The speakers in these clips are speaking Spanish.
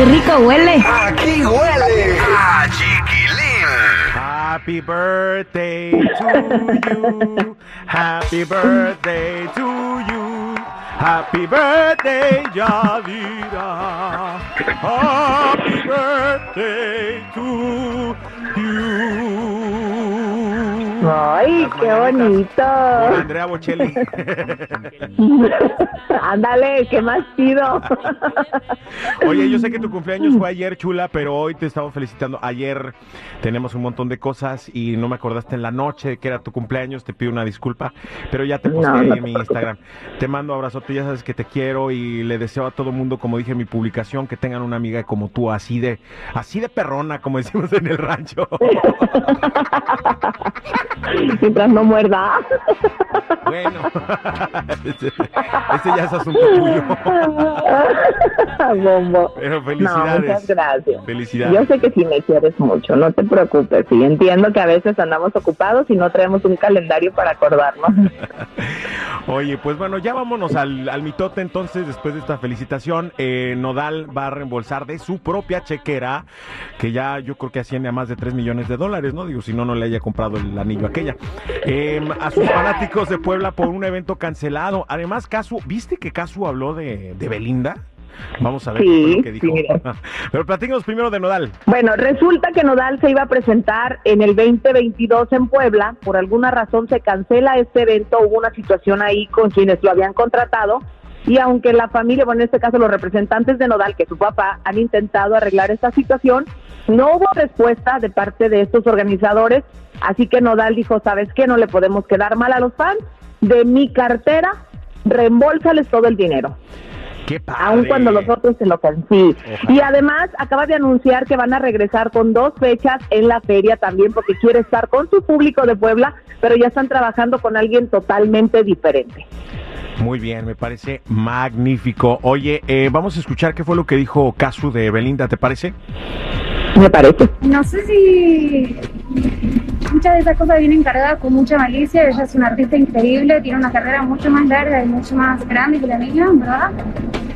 Qué rico huele. Aquí huele a chiquilín. Happy birthday to you. Happy birthday to you. Happy birthday, Yadira. Happy birthday to you. Ay, qué mañanitas Por bonito. Andrea Bocelli. Ándale, qué más chido. Oye, yo sé que tu cumpleaños fue ayer, chula, pero hoy te estamos felicitando. Ayer tenemos un montón de cosas y no me acordaste en la noche que era tu cumpleaños. Te pido una disculpa, pero ya te posté no en mi Instagram. Te mando abrazote, ya sabes que te quiero y le deseo a todo mundo, como dije en mi publicación, que tengan una amiga como tú, así de, así de perrona, como decimos en el rancho. Mientras no muerda. bueno, ese, ese ya es asunto tuyo. Bombo. Pero No, felicidades. muchas gracias. Felicidades. Yo sé que sí me quieres mucho, no te preocupes. Y entiendo que a veces andamos ocupados y no traemos un calendario para acordarnos. Oye, pues bueno, ya vámonos al, al mitote entonces, después de esta felicitación, eh, Nodal va a reembolsar de su propia chequera, que ya yo creo que asciende a más de 3 millones de dólares, ¿no? Digo, si no, no le haya comprado el anillo aquella. Eh, a sus fanáticos de Puebla por un evento cancelado. Además, Casu, ¿viste que Casu habló de, de Belinda? Vamos a ver qué fue Sí, lo que dijo. sí. Pero platícanos primero de Nodal. Bueno, resulta que Nodal se iba a presentar en el 2022 en Puebla. Por alguna razón se cancela este evento. Hubo una situación ahí con quienes lo habían contratado. Y aunque la familia, bueno, en este caso los representantes de Nodal, que es su papá, han intentado arreglar esta situación, no hubo respuesta de parte de estos organizadores. Así que Nodal dijo, ¿sabes qué? No le podemos quedar mal a los fans. De mi cartera, reembolsales todo el dinero Qué padre. aun cuando los otros se lo sí. Ojalá. Y además acaba de anunciar que van a regresar con dos fechas en la feria también porque quiere estar con su público de Puebla, pero ya están trabajando con alguien totalmente diferente. Muy bien, me parece magnífico. Oye, eh, vamos a escuchar qué fue lo que dijo Casu de Belinda, ¿te parece? Me parece. No sé si muchas de esas cosas vienen cargadas con mucha malicia. Ella es una artista increíble, tiene una carrera mucho más larga y mucho más grande que la mía, ¿verdad?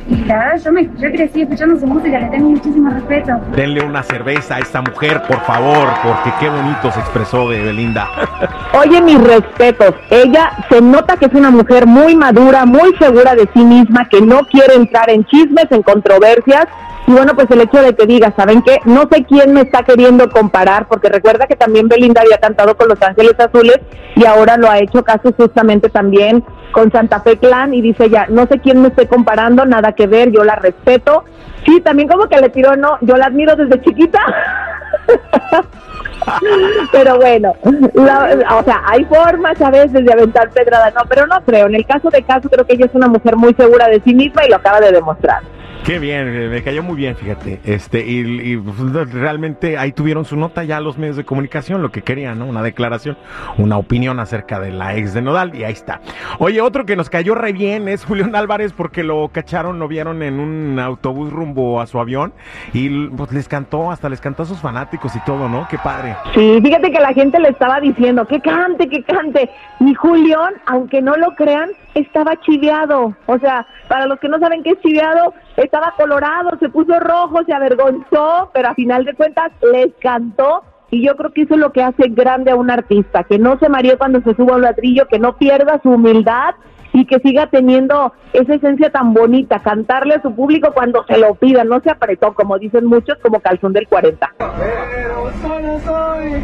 Y la verdad, yo, me, yo crecí escuchando su música, le tengo muchísimo respeto. Denle una cerveza a esta mujer, por favor, porque qué bonito se expresó de Belinda. Oye, mis respetos. Ella se nota que es una mujer muy madura, muy segura de sí misma, que no quiere entrar en chismes, en controversias. Y bueno, pues el hecho de que diga, ¿saben qué? No sé quién me está queriendo comparar, porque recuerda que también Belinda había cantado con Los Ángeles Azules y ahora lo ha hecho caso justamente también con Santa Fe Clan y dice ya, no sé quién me esté comparando, nada que ver, yo la respeto. Sí, también como que le tiró, no, yo la admiro desde chiquita. Pero bueno, la- o sea, hay formas a veces de aventar pedrada, no, pero no creo. En el caso de Caso, creo que ella es una mujer muy segura de sí misma y lo acaba de demostrar. Qué bien, me cayó muy bien, fíjate. Este, y, y, pues, realmente ahí tuvieron su nota ya los medios de comunicación, lo que querían, ¿no? Una declaración, una opinión acerca de la ex de Nodal, y ahí está. Oye, otro que nos cayó re bien es Julián Álvarez porque lo cacharon, lo vieron en un autobús rumbo a su avión y pues les cantó, hasta les cantó a sus fanáticos y todo, ¿no? Qué padre. Sí, fíjate que la gente le estaba diciendo que cante, que cante. Y Julián, aunque no lo crean, estaba chiveado. O sea, para los que no saben qué es chiveado, estaba colorado, se puso rojo, se avergonzó, pero a final de cuentas les cantó. Y yo creo que eso es lo que hace grande a un artista, que no se maree cuando se suba a un ladrillo, que no pierda su humildad y que siga teniendo esa esencia tan bonita, cantarle a su público cuando se lo pidan, no se apretó, como dicen muchos, como calzón del 40. Pero solo soy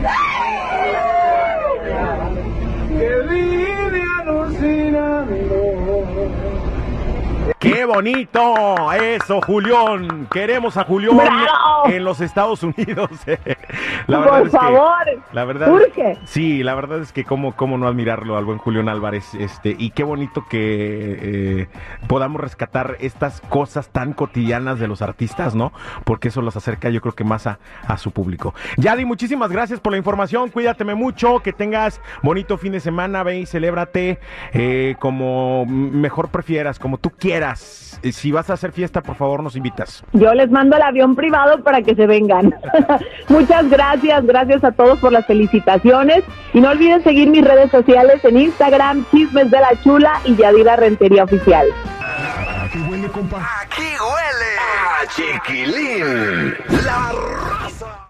que vive alucinando. ¡Qué bonito! Eso, Julián. Queremos a Julián ¡Bravo! en los Estados Unidos. Por favor, la verdad, urge. sí, la verdad es que cómo, cómo no admirarlo al buen Julián Álvarez, este, y qué bonito que eh, podamos rescatar estas cosas tan cotidianas de los artistas, ¿no? Porque eso los acerca, yo creo que más a, a su público. Yadi, muchísimas gracias por la información, cuídateme mucho, que tengas bonito fin de semana, ve y celébrate eh, como mejor prefieras, como tú quieras. Eh, Si vas a hacer fiesta, por favor, nos invitas. Yo les mando el avión privado para que se vengan. Muchas gracias, gracias a todos por las felicitaciones. Y no olviden seguir mis redes sociales en Instagram, Chismes de la Chula y Yadira Rentería Oficial. Aquí huele a chiquilín. La raza.